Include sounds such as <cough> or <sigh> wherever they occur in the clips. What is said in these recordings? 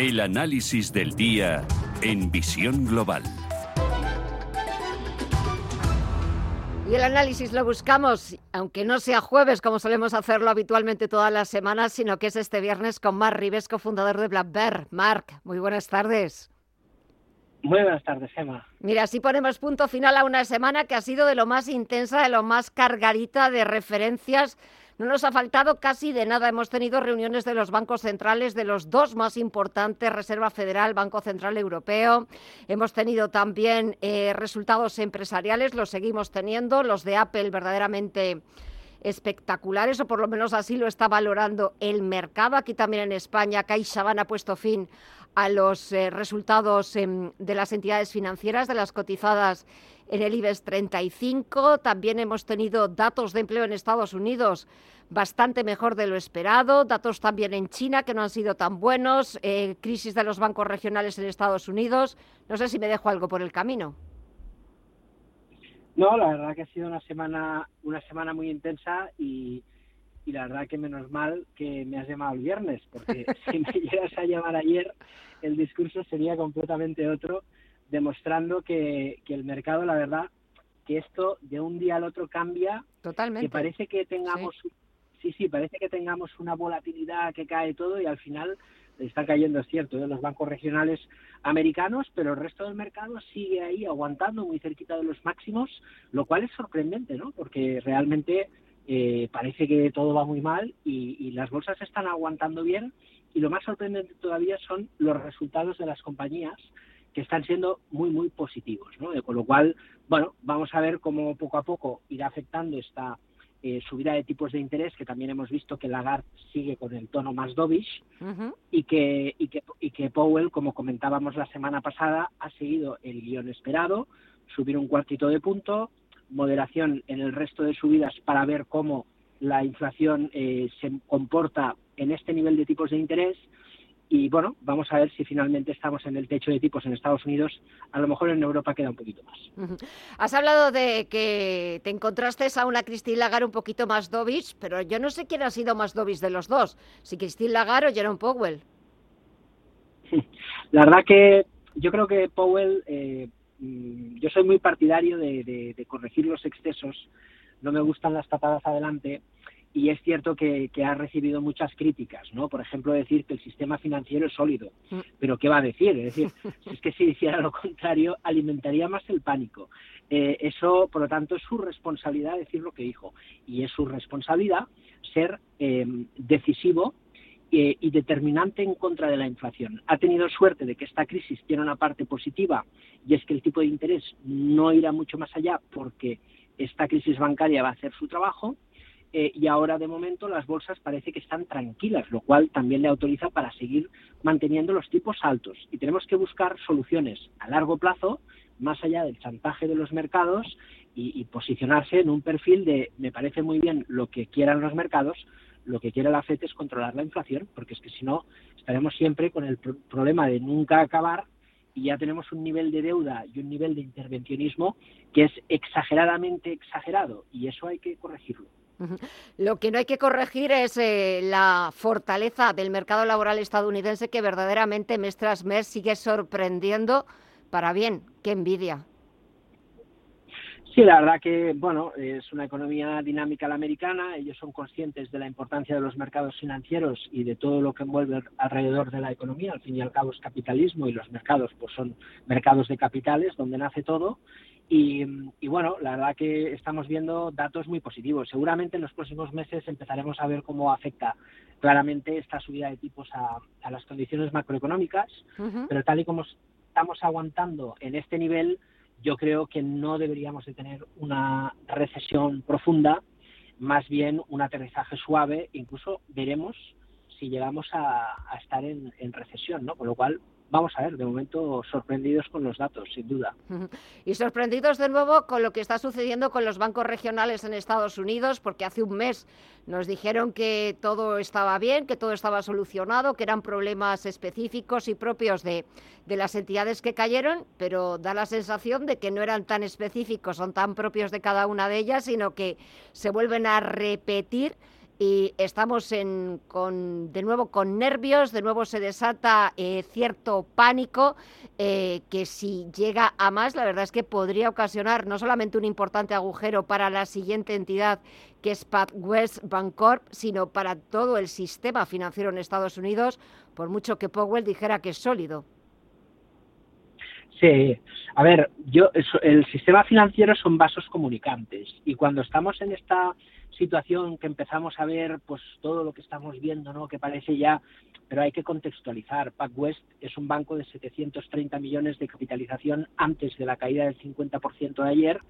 El análisis del día en Visión Global. Y el análisis lo buscamos, aunque no sea jueves como solemos hacerlo habitualmente todas las semanas, sino que es este viernes con Marc Ribesco, fundador de Black Bear. Marc, muy buenas tardes. Muy buenas tardes, Gemma. Mira, así ponemos punto final a una semana que ha sido de lo más intensa, de lo más cargadita de referencias no nos ha faltado casi de nada. Hemos tenido reuniones de los bancos centrales, de los dos más importantes, Reserva Federal, Banco Central Europeo. Hemos tenido también eh, resultados empresariales, los seguimos teniendo, los de Apple verdaderamente espectaculares, o por lo menos así lo está valorando el mercado. Aquí también en España, CaixaBank ha puesto fin a los eh, resultados em, de las entidades financieras, de las cotizadas en el IBEX 35. También hemos tenido datos de empleo en Estados Unidos bastante mejor de lo esperado, datos también en China que no han sido tan buenos, eh, crisis de los bancos regionales en Estados Unidos. No sé si me dejo algo por el camino. No, la verdad que ha sido una semana, una semana muy intensa y, y la verdad que menos mal que me has llamado el viernes, porque <laughs> si me llegas a llamar ayer, el discurso sería completamente otro, demostrando que, que el mercado, la verdad, que esto de un día al otro cambia, Totalmente. que parece que tengamos, sí, sí, parece que tengamos una volatilidad que cae todo y al final está cayendo, es cierto, de los bancos regionales americanos, pero el resto del mercado sigue ahí aguantando muy cerquita de los máximos, lo cual es sorprendente, ¿no? Porque realmente eh, parece que todo va muy mal y, las bolsas están aguantando bien y lo más sorprendente todavía son los resultados de las compañías que están siendo muy, muy positivos, ¿no? Con lo cual, bueno, vamos a ver cómo poco a poco irá afectando esta eh, subida de tipos de interés, que también hemos visto que Lagarde sigue con el tono más dovish, y, que, y, que, y que Powell, como comentábamos la semana pasada, ha seguido el guion esperado, subir un cuartito de punto, moderación en el resto de subidas para ver cómo la inflación eh, se comporta en este nivel de tipos de interés y bueno, vamos a ver si finalmente estamos en el techo de tipos en Estados Unidos. A lo mejor en Europa queda un poquito más. Has hablado de que te encontraste a una Christine Lagarde un poquito más dovish, pero yo no sé quién ha sido más dovish de los dos, si Christine Lagarde o Jerome Powell. <laughs> La verdad que yo creo que Powell, eh, mm, yo soy muy partidario de corregir los excesos, no me gustan las patadas adelante y es cierto que, ha recibido muchas críticas, ¿no? Por ejemplo, decir que el sistema financiero es sólido. Mm. Pero ¿qué va a decir? Es decir, <laughs> si es que si hiciera lo contrario, alimentaría más el pánico. Eh, eso, por lo tanto, es su responsabilidad decir lo que dijo. Y es su responsabilidad ser eh, decisivo eh, y determinante en contra de la inflación. Ha tenido suerte de que esta crisis tiene una parte positiva y es que el tipo de interés no irá mucho más allá porque esta crisis bancaria va a hacer su trabajo eh, y ahora de momento las bolsas parece que están tranquilas, lo cual también le autoriza para seguir manteniendo los tipos altos. Y tenemos que buscar soluciones a largo plazo, más allá del chantaje de los mercados, y, posicionarse en un perfil de me parece muy bien lo que quieran los mercados, lo que quiere la FED es controlar la inflación, porque es que si no estaremos siempre con el problema de nunca acabar y ya tenemos un nivel de deuda y un nivel de intervencionismo que es exageradamente exagerado y eso hay que corregirlo. Lo que no hay que corregir es eh, la fortaleza del mercado laboral estadounidense que verdaderamente mes tras mes sigue sorprendiendo para bien. Qué envidia. Sí, la verdad que, bueno, es una economía dinámica la americana, ellos son conscientes de la importancia de los mercados financieros y de todo lo que envuelve alrededor de la economía, al fin y al cabo es capitalismo y los mercados pues son mercados de capitales donde nace todo y, bueno, la verdad que estamos viendo datos muy positivos. Seguramente en los próximos meses empezaremos a ver cómo afecta claramente esta subida de tipos a, las condiciones macroeconómicas, pero tal y como estamos aguantando en este nivel, yo creo que no deberíamos de tener una recesión profunda, más bien un aterrizaje suave, incluso veremos si llegamos a, estar en, en recesión, ¿no? Con lo cual vamos a ver, de momento sorprendidos con los datos, sin duda. <laughs> Y sorprendidos de nuevo con lo que está sucediendo con los bancos regionales en Estados Unidos, porque hace un mes nos dijeron que todo estaba bien, que todo estaba solucionado, que eran problemas específicos y propios de, de las entidades que cayeron, pero da la sensación de que no eran tan específicos, son tan propios de cada una de ellas, sino que se vuelven a repetir y estamos en, con, de nuevo con nervios, de nuevo se desata eh, cierto pánico eh, que si llega a más, la verdad es que podría ocasionar no solamente un importante agujero para la siguiente entidad que es West Bancorp, sino para todo el sistema financiero en Estados Unidos, por mucho que Powell dijera que es sólido. Sí, a ver, yo el sistema financiero son vasos comunicantes y cuando estamos en esta situación que empezamos a ver, pues todo lo que estamos viendo, ¿no? Que parece ya, pero hay que contextualizar. PacWest es un banco de 730 millones de capitalización antes de la caída del 50% de ayer,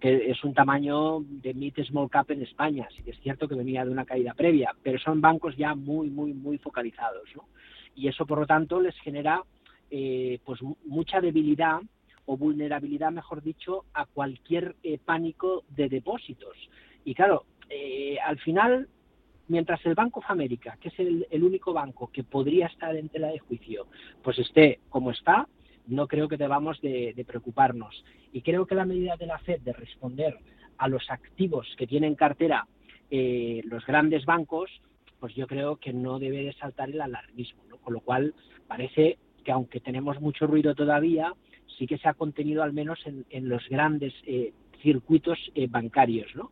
que es un tamaño de mid small cap en España. Sí que es cierto que venía de una caída previa, pero son bancos ya muy, muy, muy focalizados, ¿no? Y eso, por lo tanto, les genera eh, pues mucha debilidad o vulnerabilidad, mejor dicho, a cualquier eh, pánico de depósitos. Y claro, eh, al final, mientras el Banco of America, que es el, único banco que podría estar en tela de juicio, pues esté como está, no creo que debamos de, preocuparnos. Y creo que la medida de la Fed de responder a los activos que tienen cartera los grandes bancos, pues yo creo que no debe de saltar el alarmismo, con lo cual parece que aunque tenemos mucho ruido todavía, sí que se ha contenido al menos en, los grandes eh, circuitos eh, bancarios. ¿no?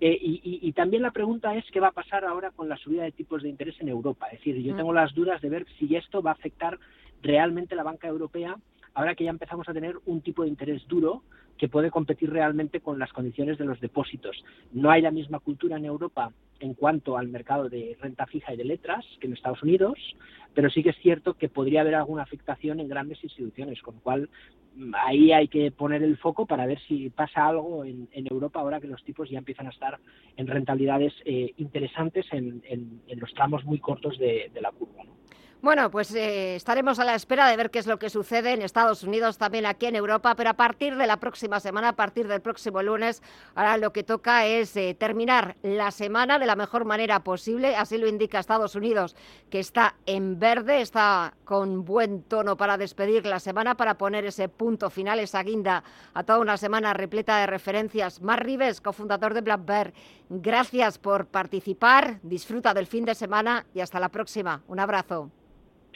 Eh, y, también la pregunta es qué va a pasar ahora con la subida de tipos de interés en Europa. Es decir, yo mm. tengo las dudas de ver si esto va a afectar realmente la banca europea ahora que ya empezamos a tener un tipo de interés duro que puede competir realmente con las condiciones de los depósitos. No hay la misma cultura en Europa en cuanto al mercado de renta fija y de letras que en Estados Unidos, pero sí que es cierto que podría haber alguna afectación en grandes instituciones, con lo cual mm, ahí hay que poner el foco para ver si pasa algo en, Europa ahora que los tipos ya empiezan a estar en rentabilidades eh, interesantes en, los tramos muy cortos de, la curva. Bueno, pues eh, estaremos a la espera de ver qué es lo que sucede en Estados Unidos, también aquí en Europa, pero a partir de la próxima semana, a partir del próximo lunes, ahora lo que toca es eh, terminar la semana de la mejor manera posible, así lo indica Estados Unidos, que está en verde, está con buen tono para despedir la semana, para poner ese punto final, esa guinda a toda una semana repleta de referencias. Mar Rives, cofundador de Black Bear, gracias por participar, disfruta del fin de semana y hasta la próxima. Un abrazo.